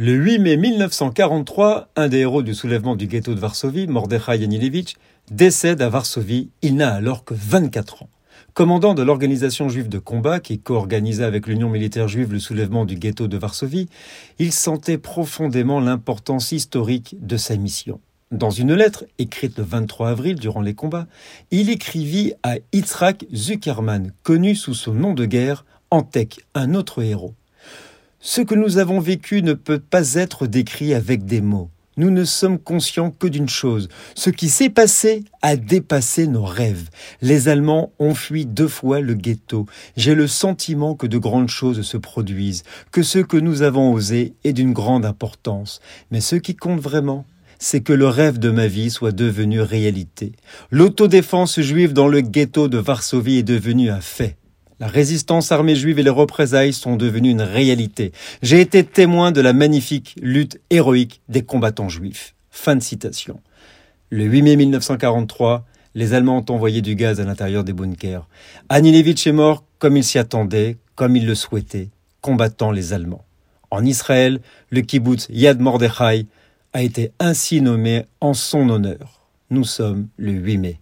Le 8 mai 1943, un des héros du soulèvement du ghetto de Varsovie, Mordechai Yanilevitch, décède à Varsovie. Il n'a alors que 24 ans. Commandant de l'organisation juive de combat qui co-organisait avec l'Union militaire juive le soulèvement du ghetto de Varsovie, il sentait profondément l'importance historique de sa mission. Dans une lettre écrite le 23 avril durant les combats, il écrivit à Yitzhak Zuckerman, connu sous son nom de guerre, Antek, un autre héros. Ce que nous avons vécu ne peut pas être décrit avec des mots. Nous ne sommes conscients que d'une chose. Ce qui s'est passé a dépassé nos rêves. Les Allemands ont fui deux fois le ghetto. J'ai le sentiment que de grandes choses se produisent, que ce que nous avons osé est d'une grande importance. Mais ce qui compte vraiment, c'est que le rêve de ma vie soit devenu réalité. L'autodéfense juive dans le ghetto de Varsovie est devenue un fait. La résistance armée juive et les représailles sont devenues une réalité. J'ai été témoin de la magnifique lutte héroïque des combattants juifs. Fin de citation. Le 8 mai 1943, les Allemands ont envoyé du gaz à l'intérieur des bunkers. Anilevitch est mort comme il s'y attendait, comme il le souhaitait, combattant les Allemands. En Israël, le kibbutz Yad Mordechai a été ainsi nommé en son honneur. Nous sommes le 8 mai.